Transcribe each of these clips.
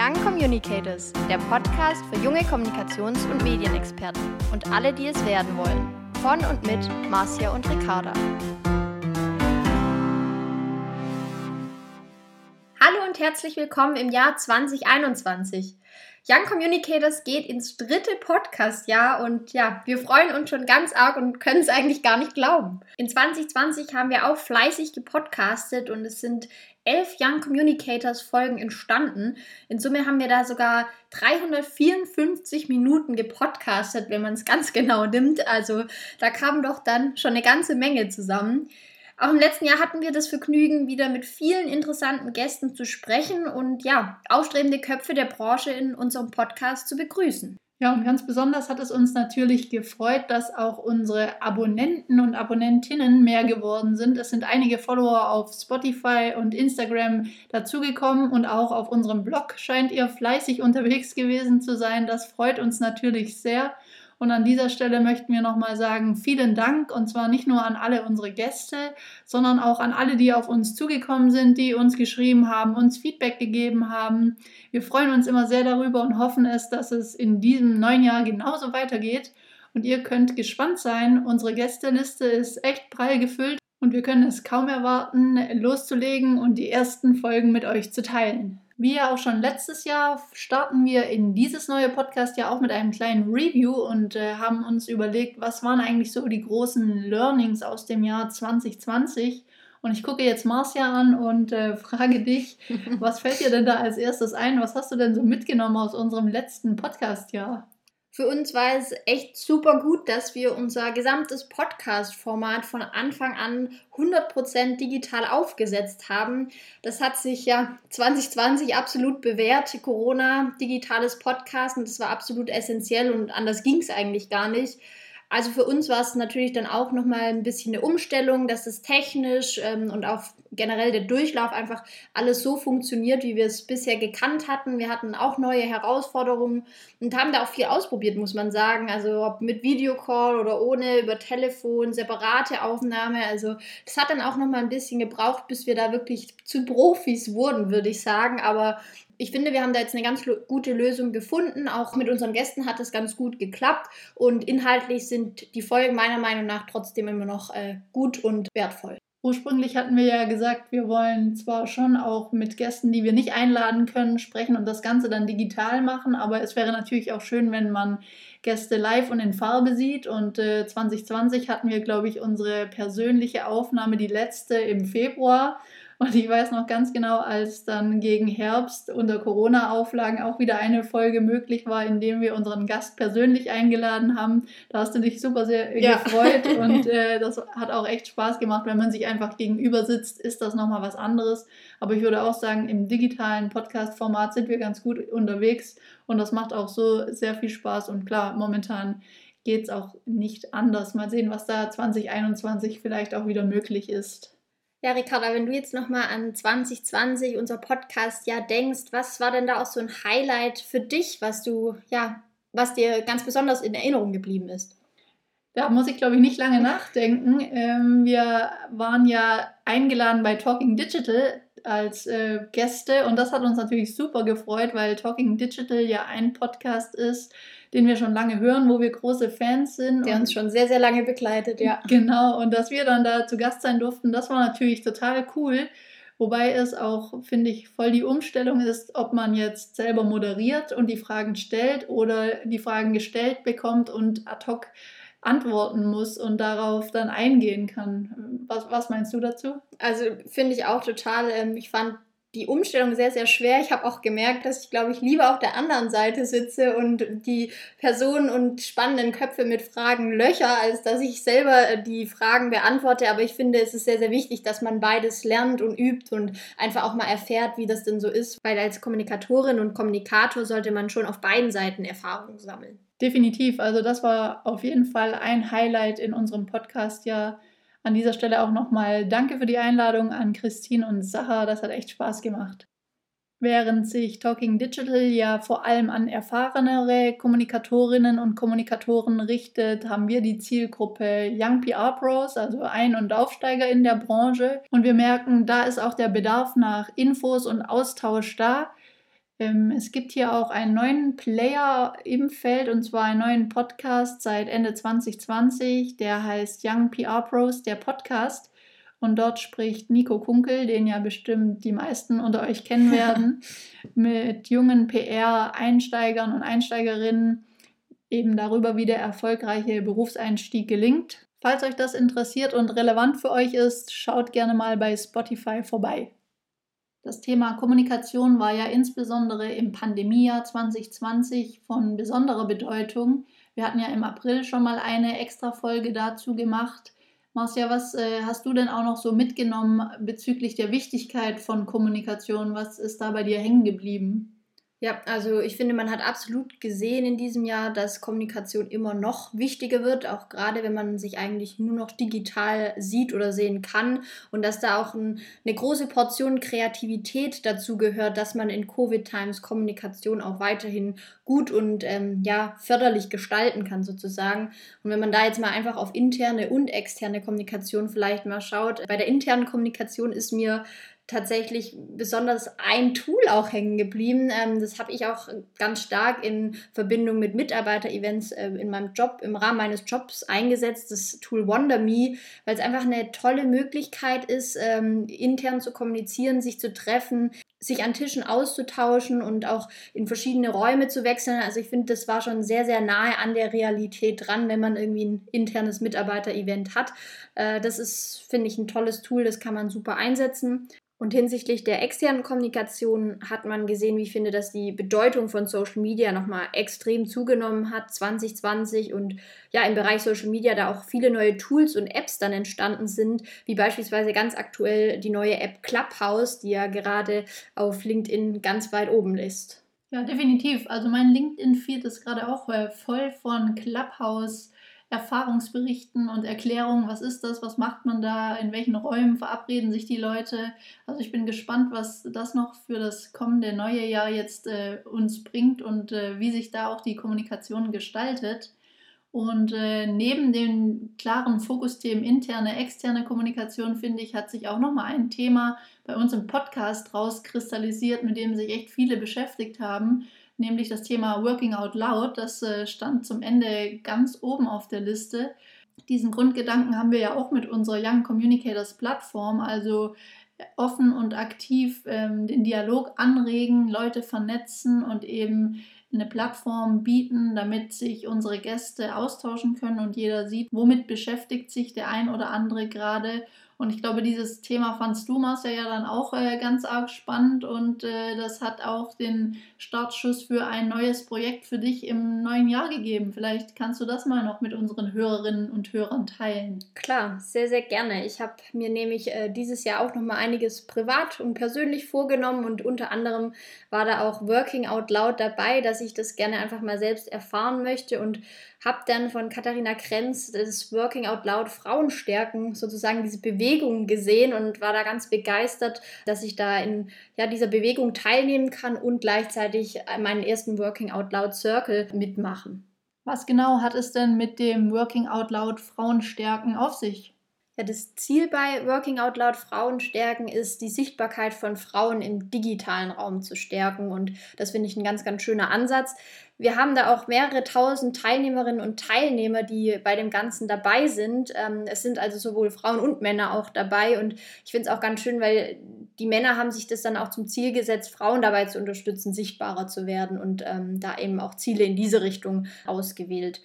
Young Communicators, der Podcast für junge Kommunikations- und Medienexperten und alle, die es werden wollen. Von und mit Marcia und Ricarda. Hallo und herzlich willkommen im Jahr 2021. Young Communicators geht ins dritte Podcast-Jahr und ja, wir freuen uns schon ganz arg und können es eigentlich gar nicht glauben. In 2020 haben wir auch fleißig gepodcastet und es sind elf Young Communicators Folgen entstanden. In Summe haben wir da sogar 354 Minuten gepodcastet, wenn man es ganz genau nimmt. Also da kam doch dann schon eine ganze Menge zusammen. Auch im letzten Jahr hatten wir das Vergnügen, wieder mit vielen interessanten Gästen zu sprechen und ja, aufstrebende Köpfe der Branche in unserem Podcast zu begrüßen. Ja, und ganz besonders hat es uns natürlich gefreut, dass auch unsere Abonnenten und Abonnentinnen mehr geworden sind. Es sind einige Follower auf Spotify und Instagram dazugekommen und auch auf unserem Blog scheint ihr fleißig unterwegs gewesen zu sein. Das freut uns natürlich sehr. Und an dieser Stelle möchten wir nochmal sagen, vielen Dank und zwar nicht nur an alle unsere Gäste, sondern auch an alle, die auf uns zugekommen sind, die uns geschrieben haben, uns Feedback gegeben haben. Wir freuen uns immer sehr darüber und hoffen es, dass es in diesem neuen Jahr genauso weitergeht. Und ihr könnt gespannt sein. Unsere Gästeliste ist echt prall gefüllt und wir können es kaum erwarten, loszulegen und die ersten Folgen mit euch zu teilen. Wie ja auch schon letztes Jahr starten wir in dieses neue Podcast ja auch mit einem kleinen Review und äh, haben uns überlegt, was waren eigentlich so die großen Learnings aus dem Jahr 2020. Und ich gucke jetzt Marcia an und äh, frage dich, was fällt dir denn da als erstes ein? Was hast du denn so mitgenommen aus unserem letzten Podcast-Jahr? Für uns war es echt super gut, dass wir unser gesamtes Podcast-Format von Anfang an 100% digital aufgesetzt haben. Das hat sich ja 2020 absolut bewährt. Corona, digitales Podcasten, das war absolut essentiell und anders ging es eigentlich gar nicht. Also für uns war es natürlich dann auch nochmal ein bisschen eine Umstellung, dass es technisch ähm, und auch generell der Durchlauf einfach alles so funktioniert, wie wir es bisher gekannt hatten. Wir hatten auch neue Herausforderungen und haben da auch viel ausprobiert, muss man sagen. Also ob mit Videocall oder ohne, über Telefon, separate Aufnahme. Also das hat dann auch nochmal ein bisschen gebraucht, bis wir da wirklich zu Profis wurden, würde ich sagen. Aber ich finde, wir haben da jetzt eine ganz gute Lösung gefunden. Auch mit unseren Gästen hat es ganz gut geklappt. Und inhaltlich sind die Folgen meiner Meinung nach trotzdem immer noch äh, gut und wertvoll. Ursprünglich hatten wir ja gesagt, wir wollen zwar schon auch mit Gästen, die wir nicht einladen können, sprechen und das Ganze dann digital machen, aber es wäre natürlich auch schön, wenn man Gäste live und in Farbe sieht. Und äh, 2020 hatten wir, glaube ich, unsere persönliche Aufnahme, die letzte im Februar. Und ich weiß noch ganz genau, als dann gegen Herbst unter Corona-Auflagen auch wieder eine Folge möglich war, in dem wir unseren Gast persönlich eingeladen haben. Da hast du dich super sehr ja. gefreut und äh, das hat auch echt Spaß gemacht. Wenn man sich einfach gegenüber sitzt, ist das nochmal was anderes. Aber ich würde auch sagen, im digitalen Podcast-Format sind wir ganz gut unterwegs und das macht auch so sehr viel Spaß. Und klar, momentan geht es auch nicht anders. Mal sehen, was da 2021 vielleicht auch wieder möglich ist. Ja, Ricarda, wenn du jetzt nochmal an 2020, unser Podcast, ja denkst, was war denn da auch so ein Highlight für dich, was du, ja, was dir ganz besonders in Erinnerung geblieben ist? Da muss ich, glaube ich, nicht lange nachdenken. Ähm, wir waren ja eingeladen bei Talking Digital als äh, Gäste und das hat uns natürlich super gefreut, weil Talking Digital ja ein Podcast ist, den wir schon lange hören, wo wir große Fans sind. Der uns schon sehr, sehr lange begleitet, ja. Genau, und dass wir dann da zu Gast sein durften, das war natürlich total cool. Wobei es auch, finde ich, voll die Umstellung ist, ob man jetzt selber moderiert und die Fragen stellt oder die Fragen gestellt bekommt und ad hoc antworten muss und darauf dann eingehen kann. Was, was meinst du dazu? Also finde ich auch total. Ähm, ich fand die Umstellung sehr, sehr schwer. Ich habe auch gemerkt, dass ich, glaube ich, lieber auf der anderen Seite sitze und die Personen und spannenden Köpfe mit Fragen löcher, als dass ich selber äh, die Fragen beantworte. Aber ich finde, es ist sehr, sehr wichtig, dass man beides lernt und übt und einfach auch mal erfährt, wie das denn so ist. Weil als Kommunikatorin und Kommunikator sollte man schon auf beiden Seiten Erfahrungen sammeln. Definitiv. Also das war auf jeden Fall ein Highlight in unserem Podcast ja an dieser Stelle auch nochmal Danke für die Einladung an Christine und Sacha. Das hat echt Spaß gemacht. Während sich Talking Digital ja vor allem an erfahrenere Kommunikatorinnen und Kommunikatoren richtet, haben wir die Zielgruppe Young PR Pros, also Ein- und Aufsteiger in der Branche. Und wir merken, da ist auch der Bedarf nach Infos und Austausch da. Ähm, es gibt hier auch einen neuen Player im Feld und zwar einen neuen Podcast seit Ende 2020. Der heißt Young PR Pros, der Podcast. Und dort spricht Nico Kunkel, den ja bestimmt die meisten unter euch kennen werden, mit jungen PR-Einsteigern und Einsteigerinnen eben darüber, wie der erfolgreiche Berufseinstieg gelingt. Falls euch das interessiert und relevant für euch ist, schaut gerne mal bei Spotify vorbei. Das Thema Kommunikation war ja insbesondere im Pandemiejahr 2020 von besonderer Bedeutung. Wir hatten ja im April schon mal eine extra Folge dazu gemacht. Marcia, was äh, hast du denn auch noch so mitgenommen bezüglich der Wichtigkeit von Kommunikation? Was ist da bei dir hängen geblieben? Ja, also ich finde, man hat absolut gesehen in diesem Jahr, dass Kommunikation immer noch wichtiger wird, auch gerade wenn man sich eigentlich nur noch digital sieht oder sehen kann und dass da auch ein, eine große Portion Kreativität dazu gehört, dass man in Covid-Times Kommunikation auch weiterhin gut und ähm, ja förderlich gestalten kann sozusagen. Und wenn man da jetzt mal einfach auf interne und externe Kommunikation vielleicht mal schaut, bei der internen Kommunikation ist mir tatsächlich besonders ein Tool auch hängen geblieben. Ähm, das habe ich auch ganz stark in Verbindung mit Mitarbeiter-Events äh, in meinem Job, im Rahmen meines Jobs eingesetzt, das Tool WonderMe, weil es einfach eine tolle Möglichkeit ist, ähm, intern zu kommunizieren, sich zu treffen, sich an Tischen auszutauschen und auch in verschiedene Räume zu wechseln. Also ich finde, das war schon sehr, sehr nahe an der Realität dran, wenn man irgendwie ein internes Mitarbeiter-Event hat. Äh, das ist, finde ich, ein tolles Tool, das kann man super einsetzen. Und hinsichtlich der externen Kommunikation hat man gesehen, wie ich finde, dass die Bedeutung von Social Media nochmal extrem zugenommen hat 2020 und ja im Bereich Social Media da auch viele neue Tools und Apps dann entstanden sind, wie beispielsweise ganz aktuell die neue App Clubhouse, die ja gerade auf LinkedIn ganz weit oben ist. Ja, definitiv. Also mein LinkedIn-Feed ist gerade auch äh, voll von Clubhouse. Erfahrungsberichten und Erklärungen, was ist das, was macht man da, in welchen Räumen verabreden sich die Leute. Also ich bin gespannt, was das noch für das kommende neue Jahr jetzt äh, uns bringt und äh, wie sich da auch die Kommunikation gestaltet. Und äh, neben den klaren Fokusthemen interne, externe Kommunikation, finde ich, hat sich auch nochmal ein Thema bei uns im Podcast rauskristallisiert, mit dem sich echt viele beschäftigt haben nämlich das Thema Working Out Loud. Das äh, stand zum Ende ganz oben auf der Liste. Diesen Grundgedanken haben wir ja auch mit unserer Young Communicators Plattform, also offen und aktiv ähm, den Dialog anregen, Leute vernetzen und eben eine Plattform bieten, damit sich unsere Gäste austauschen können und jeder sieht, womit beschäftigt sich der ein oder andere gerade und ich glaube, dieses Thema fandst du, Marcia, ja dann auch äh, ganz arg spannend und äh, das hat auch den Startschuss für ein neues Projekt für dich im neuen Jahr gegeben. Vielleicht kannst du das mal noch mit unseren Hörerinnen und Hörern teilen. Klar, sehr, sehr gerne. Ich habe mir nämlich äh, dieses Jahr auch noch mal einiges privat und persönlich vorgenommen und unter anderem war da auch Working Out Loud dabei, dass ich das gerne einfach mal selbst erfahren möchte und habe dann von Katharina Krenz das Working Out Loud Frauenstärken sozusagen diese Bewegung gesehen und war da ganz begeistert, dass ich da in ja, dieser Bewegung teilnehmen kann und gleichzeitig meinen ersten Working Out Loud Circle mitmachen. Was genau hat es denn mit dem Working Out Loud Frauenstärken auf sich? Ja, das Ziel bei Working Out Loud Frauen stärken ist, die Sichtbarkeit von Frauen im digitalen Raum zu stärken. Und das finde ich ein ganz, ganz schöner Ansatz. Wir haben da auch mehrere tausend Teilnehmerinnen und Teilnehmer, die bei dem Ganzen dabei sind. Ähm, es sind also sowohl Frauen und Männer auch dabei. Und ich finde es auch ganz schön, weil die Männer haben sich das dann auch zum Ziel gesetzt, Frauen dabei zu unterstützen, sichtbarer zu werden und ähm, da eben auch Ziele in diese Richtung ausgewählt.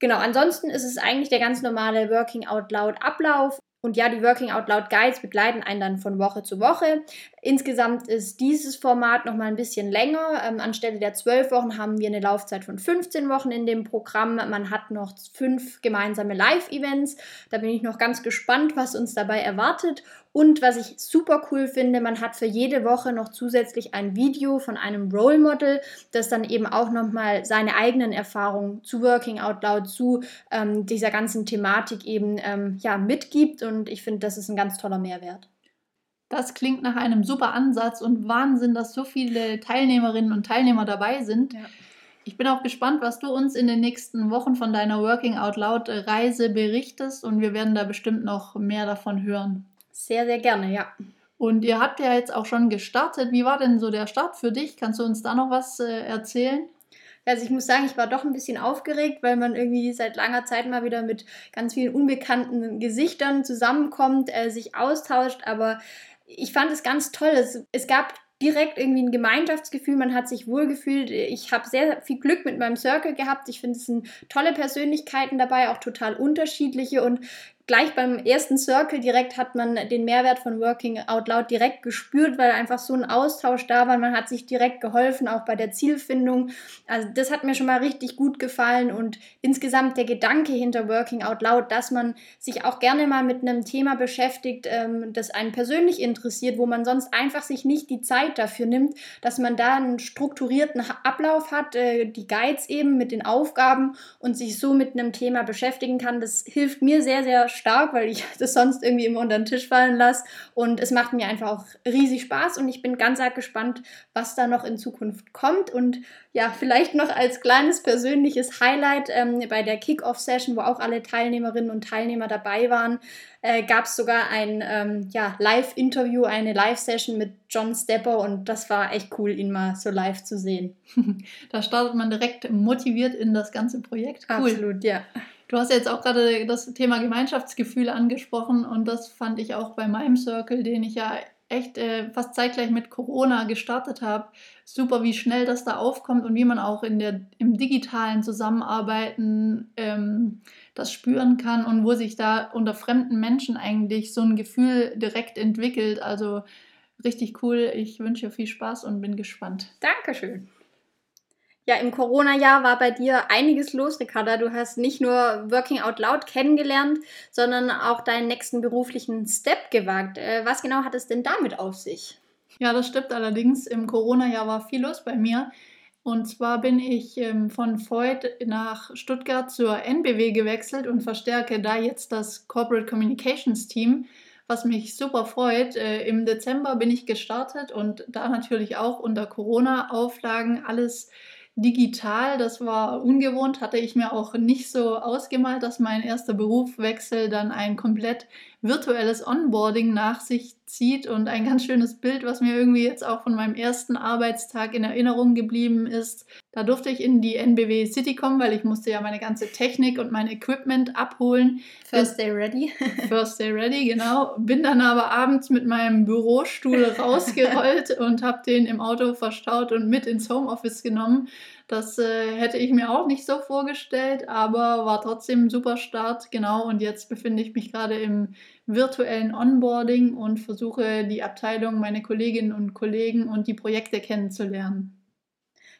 Genau, ansonsten ist es eigentlich der ganz normale Working Out Loud Ablauf. Und ja, die Working Out Loud Guides begleiten einen dann von Woche zu Woche. Insgesamt ist dieses Format noch mal ein bisschen länger. Ähm, anstelle der zwölf Wochen haben wir eine Laufzeit von 15 Wochen in dem Programm. Man hat noch fünf gemeinsame Live-Events. Da bin ich noch ganz gespannt, was uns dabei erwartet. Und was ich super cool finde, man hat für jede Woche noch zusätzlich ein Video von einem Role Model, das dann eben auch nochmal seine eigenen Erfahrungen zu Working Out Loud, zu ähm, dieser ganzen Thematik eben ähm, ja, mitgibt. Und ich finde, das ist ein ganz toller Mehrwert. Das klingt nach einem super Ansatz und Wahnsinn, dass so viele Teilnehmerinnen und Teilnehmer dabei sind. Ja. Ich bin auch gespannt, was du uns in den nächsten Wochen von deiner Working Out Loud Reise berichtest und wir werden da bestimmt noch mehr davon hören. Sehr, sehr gerne, ja. Und ihr habt ja jetzt auch schon gestartet. Wie war denn so der Start für dich? Kannst du uns da noch was äh, erzählen? Also ich muss sagen, ich war doch ein bisschen aufgeregt, weil man irgendwie seit langer Zeit mal wieder mit ganz vielen unbekannten Gesichtern zusammenkommt, äh, sich austauscht. Aber ich fand es ganz toll. Es, es gab direkt irgendwie ein Gemeinschaftsgefühl, man hat sich wohlgefühlt. Ich habe sehr viel Glück mit meinem Circle gehabt. Ich finde, es sind tolle Persönlichkeiten dabei, auch total unterschiedliche und gleich beim ersten Circle direkt hat man den Mehrwert von Working Out Loud direkt gespürt, weil einfach so ein Austausch da war. Man hat sich direkt geholfen, auch bei der Zielfindung. Also das hat mir schon mal richtig gut gefallen und insgesamt der Gedanke hinter Working Out Loud, dass man sich auch gerne mal mit einem Thema beschäftigt, ähm, das einen persönlich interessiert, wo man sonst einfach sich nicht die Zeit dafür nimmt, dass man da einen strukturierten Ablauf hat, äh, die Guides eben mit den Aufgaben und sich so mit einem Thema beschäftigen kann. Das hilft mir sehr, sehr stark, weil ich das sonst irgendwie immer unter den Tisch fallen lasse. Und es macht mir einfach auch riesig Spaß und ich bin ganz arg gespannt, was da noch in Zukunft kommt. Und ja, vielleicht noch als kleines persönliches Highlight ähm, bei der Kick-Off-Session, wo auch alle Teilnehmerinnen und Teilnehmer dabei waren, äh, gab es sogar ein ähm, ja, Live-Interview, eine Live-Session mit John Stepper und das war echt cool, ihn mal so live zu sehen. da startet man direkt motiviert in das ganze Projekt. Cool. Absolut, ja. Du hast jetzt auch gerade das Thema Gemeinschaftsgefühl angesprochen und das fand ich auch bei meinem Circle, den ich ja echt äh, fast zeitgleich mit Corona gestartet habe. Super, wie schnell das da aufkommt und wie man auch in der, im digitalen Zusammenarbeiten ähm, das spüren kann und wo sich da unter fremden Menschen eigentlich so ein Gefühl direkt entwickelt. Also richtig cool. Ich wünsche dir viel Spaß und bin gespannt. Dankeschön. Ja, im Corona-Jahr war bei dir einiges los, Ricarda. Du hast nicht nur Working Out Loud kennengelernt, sondern auch deinen nächsten beruflichen Step gewagt. Äh, was genau hat es denn damit auf sich? Ja, das stimmt allerdings. Im Corona-Jahr war viel los bei mir. Und zwar bin ich ähm, von Voigt nach Stuttgart zur NBW gewechselt und verstärke da jetzt das Corporate Communications Team, was mich super freut. Äh, Im Dezember bin ich gestartet und da natürlich auch unter Corona-Auflagen alles digital. Das war ungewohnt, hatte ich mir auch nicht so ausgemalt, dass mein erster Berufswechsel dann ein komplett virtuelles Onboarding nach sich zieht und ein ganz schönes Bild, was mir irgendwie jetzt auch von meinem ersten Arbeitstag in Erinnerung geblieben ist. Da durfte ich in die NBW City kommen, weil ich musste ja meine ganze Technik und mein Equipment abholen. First Day Ready. First Day Ready, genau. Bin dann aber abends mit meinem Bürostuhl rausgerollt und habe den im Auto verstaut und mit ins Homeoffice genommen. Das äh, hätte ich mir auch nicht so vorgestellt, aber war trotzdem ein super Start. Genau, und jetzt befinde ich mich gerade im virtuellen Onboarding und versuche die Abteilung, meine Kolleginnen und Kollegen und die Projekte kennenzulernen.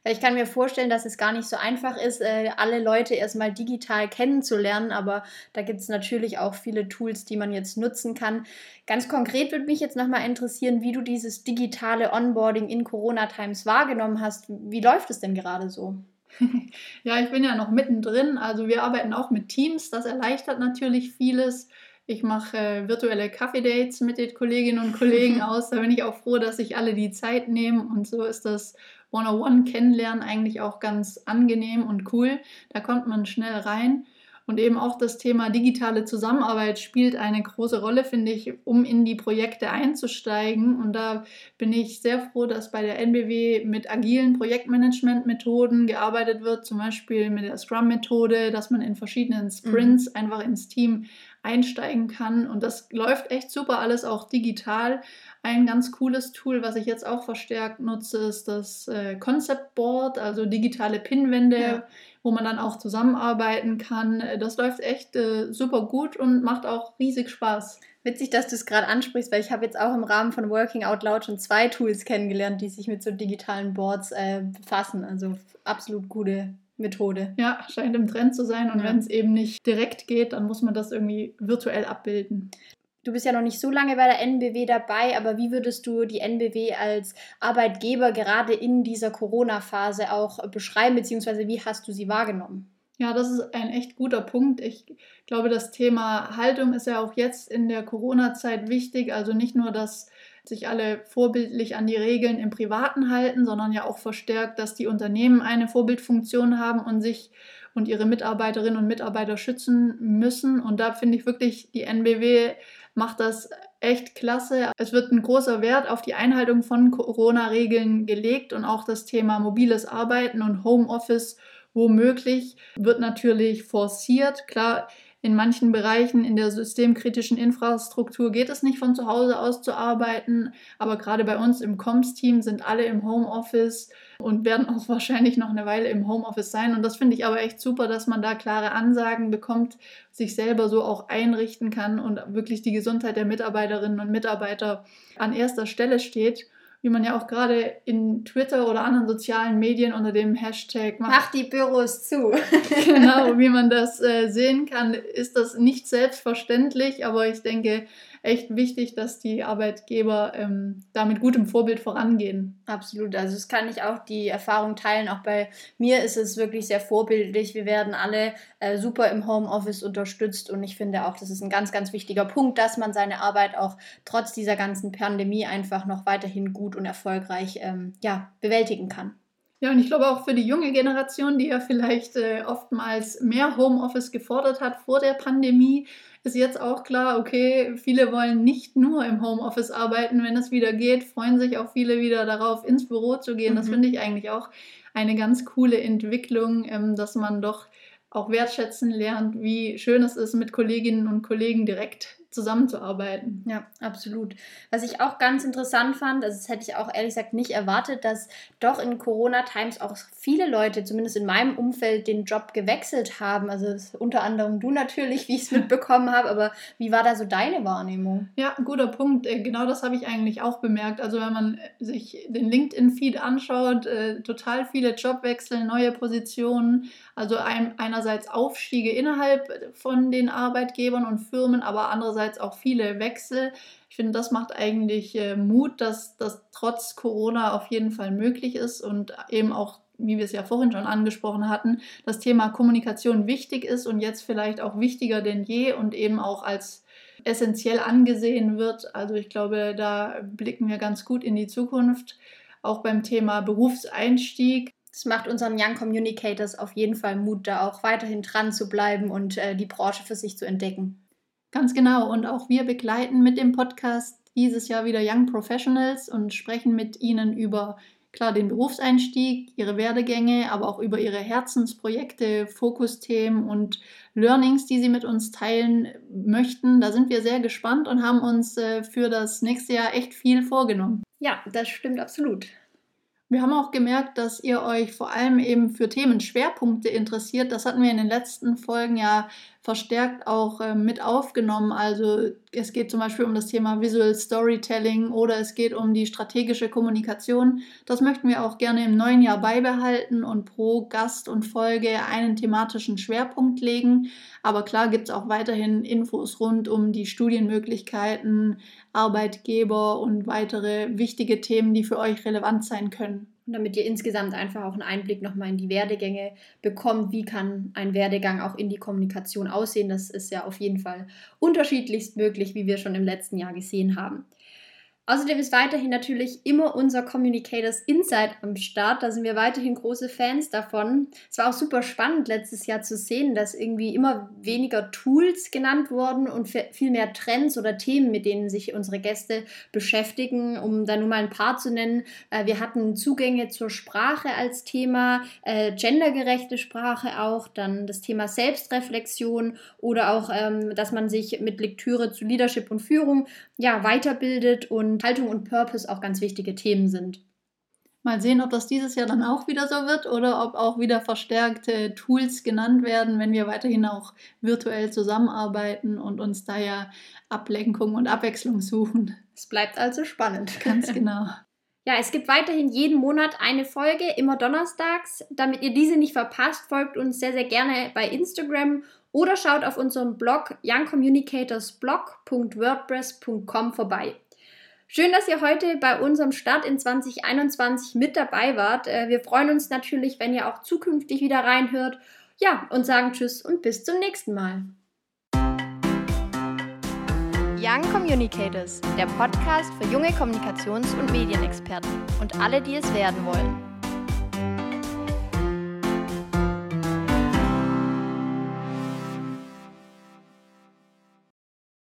Ja, ich kann mir vorstellen, dass es gar nicht so einfach ist, äh, alle Leute erstmal digital kennenzulernen, aber da gibt es natürlich auch viele Tools, die man jetzt nutzen kann. Ganz konkret würde mich jetzt nochmal interessieren, wie du dieses digitale Onboarding in Corona-Times wahrgenommen hast. Wie läuft es denn gerade so? ja, ich bin ja noch mittendrin. Also wir arbeiten auch mit Teams. Das erleichtert natürlich vieles. Ich mache äh, virtuelle Kaffee-Dates mit den Kolleginnen und Kollegen aus. Da bin ich auch froh, dass sich alle die Zeit nehmen. Und so ist das One-on-One kennenlernen eigentlich auch ganz angenehm und cool. Da kommt man schnell rein. Und eben auch das Thema digitale Zusammenarbeit spielt eine große Rolle, finde ich, um in die Projekte einzusteigen. Und da bin ich sehr froh, dass bei der NBW mit agilen Projektmanagement-Methoden gearbeitet wird, zum Beispiel mit der Scrum-Methode, dass man in verschiedenen Sprints mhm. einfach ins Team einsteigen kann. Und das läuft echt super alles auch digital. Ein ganz cooles Tool, was ich jetzt auch verstärkt nutze, ist das äh, Concept Board, also digitale Pinwände, ja. wo man dann auch zusammenarbeiten kann. Das läuft echt äh, super gut und macht auch riesig Spaß. Witzig, dass du es gerade ansprichst, weil ich habe jetzt auch im Rahmen von Working Out Loud schon zwei Tools kennengelernt, die sich mit so digitalen Boards äh, befassen. Also absolut gute Methode. Ja, scheint im Trend zu sein. Und ja. wenn es eben nicht direkt geht, dann muss man das irgendwie virtuell abbilden. Du bist ja noch nicht so lange bei der NBW dabei, aber wie würdest du die NBW als Arbeitgeber gerade in dieser Corona-Phase auch beschreiben, beziehungsweise wie hast du sie wahrgenommen? Ja, das ist ein echt guter Punkt. Ich glaube, das Thema Haltung ist ja auch jetzt in der Corona-Zeit wichtig. Also nicht nur, dass sich alle vorbildlich an die Regeln im Privaten halten, sondern ja auch verstärkt, dass die Unternehmen eine Vorbildfunktion haben und sich und ihre Mitarbeiterinnen und Mitarbeiter schützen müssen. Und da finde ich wirklich, die NBW macht das echt klasse. Es wird ein großer Wert auf die Einhaltung von Corona-Regeln gelegt und auch das Thema mobiles Arbeiten und Homeoffice womöglich wird natürlich forciert. Klar, in manchen Bereichen in der systemkritischen Infrastruktur geht es nicht von zu Hause aus zu arbeiten, aber gerade bei uns im Comms-Team sind alle im Homeoffice und werden auch wahrscheinlich noch eine Weile im Homeoffice sein. Und das finde ich aber echt super, dass man da klare Ansagen bekommt, sich selber so auch einrichten kann und wirklich die Gesundheit der Mitarbeiterinnen und Mitarbeiter an erster Stelle steht wie man ja auch gerade in Twitter oder anderen sozialen Medien unter dem Hashtag macht. Mach die Büros zu. genau, wie man das äh, sehen kann, ist das nicht selbstverständlich, aber ich denke, echt wichtig, dass die Arbeitgeber ähm, da mit gutem Vorbild vorangehen. Absolut, also das kann ich auch die Erfahrung teilen. Auch bei mir ist es wirklich sehr vorbildlich. Wir werden alle äh, super im Homeoffice unterstützt und ich finde auch, das ist ein ganz, ganz wichtiger Punkt, dass man seine Arbeit auch trotz dieser ganzen Pandemie einfach noch weiterhin gut und erfolgreich ähm, ja, bewältigen kann. Ja, und ich glaube auch für die junge Generation, die ja vielleicht äh, oftmals mehr Homeoffice gefordert hat vor der Pandemie, ist jetzt auch klar, okay, viele wollen nicht nur im Homeoffice arbeiten, wenn es wieder geht, freuen sich auch viele wieder darauf, ins Büro zu gehen. Mhm. Das finde ich eigentlich auch eine ganz coole Entwicklung, ähm, dass man doch auch wertschätzen lernt, wie schön es ist, mit Kolleginnen und Kollegen direkt zusammenzuarbeiten. Ja, absolut. Was ich auch ganz interessant fand, also das hätte ich auch ehrlich gesagt nicht erwartet, dass doch in Corona-Times auch viele Leute, zumindest in meinem Umfeld, den Job gewechselt haben. Also unter anderem du natürlich, wie ich es mitbekommen habe, aber wie war da so deine Wahrnehmung? Ja, guter Punkt. Äh, genau das habe ich eigentlich auch bemerkt. Also wenn man sich den LinkedIn-Feed anschaut, äh, total viele Jobwechsel, neue Positionen, also ein, einerseits Aufstiege innerhalb von den Arbeitgebern und Firmen, aber andererseits auch viele Wechsel. Ich finde, das macht eigentlich äh, Mut, dass das trotz Corona auf jeden Fall möglich ist und eben auch wie wir es ja vorhin schon angesprochen hatten, das Thema Kommunikation wichtig ist und jetzt vielleicht auch wichtiger denn je und eben auch als essentiell angesehen wird. Also ich glaube, da blicken wir ganz gut in die Zukunft. Auch beim Thema Berufseinstieg es macht unseren Young Communicators auf jeden Fall Mut, da auch weiterhin dran zu bleiben und äh, die Branche für sich zu entdecken. Ganz genau. Und auch wir begleiten mit dem Podcast dieses Jahr wieder Young Professionals und sprechen mit ihnen über klar den Berufseinstieg, ihre Werdegänge, aber auch über ihre Herzensprojekte, Fokusthemen und Learnings, die sie mit uns teilen möchten. Da sind wir sehr gespannt und haben uns äh, für das nächste Jahr echt viel vorgenommen. Ja, das stimmt absolut. Wir haben auch gemerkt, dass ihr euch vor allem eben für Themenschwerpunkte interessiert. Das hatten wir in den letzten Folgen ja verstärkt auch äh, mit aufgenommen. Also es geht zum Beispiel um das Thema Visual Storytelling oder es geht um die strategische Kommunikation. Das möchten wir auch gerne im neuen Jahr beibehalten und pro Gast und Folge einen thematischen Schwerpunkt legen. Aber klar gibt es auch weiterhin Infos rund um die Studienmöglichkeiten, Arbeitgeber und weitere wichtige Themen, die für euch relevant sein können. Und damit ihr insgesamt einfach auch einen Einblick nochmal in die Werdegänge bekommt, wie kann ein Werdegang auch in die Kommunikation aussehen. Das ist ja auf jeden Fall unterschiedlichst möglich, wie wir schon im letzten Jahr gesehen haben. Außerdem ist weiterhin natürlich immer unser Communicators Insight am Start. Da sind wir weiterhin große Fans davon. Es war auch super spannend letztes Jahr zu sehen, dass irgendwie immer weniger Tools genannt wurden und viel mehr Trends oder Themen, mit denen sich unsere Gäste beschäftigen. Um da nur mal ein paar zu nennen. Äh, wir hatten Zugänge zur Sprache als Thema, äh, gendergerechte Sprache auch, dann das Thema Selbstreflexion oder auch, ähm, dass man sich mit Lektüre zu Leadership und Führung ja, weiterbildet und Haltung und Purpose auch ganz wichtige Themen sind. Mal sehen, ob das dieses Jahr dann auch wieder so wird oder ob auch wieder verstärkte Tools genannt werden, wenn wir weiterhin auch virtuell zusammenarbeiten und uns da ja Ablenkung und Abwechslung suchen. Es bleibt also spannend. Ganz genau. Ja, es gibt weiterhin jeden Monat eine Folge, immer donnerstags. Damit ihr diese nicht verpasst, folgt uns sehr, sehr gerne bei Instagram oder schaut auf unserem Blog youngcommunicatorsblog.wordpress.com vorbei. Schön, dass ihr heute bei unserem Start in 2021 mit dabei wart. Äh, wir freuen uns natürlich, wenn ihr auch zukünftig wieder reinhört. Ja, und sagen Tschüss und bis zum nächsten Mal. Young Communicators, der Podcast für junge Kommunikations- und Medienexperten und alle, die es werden wollen.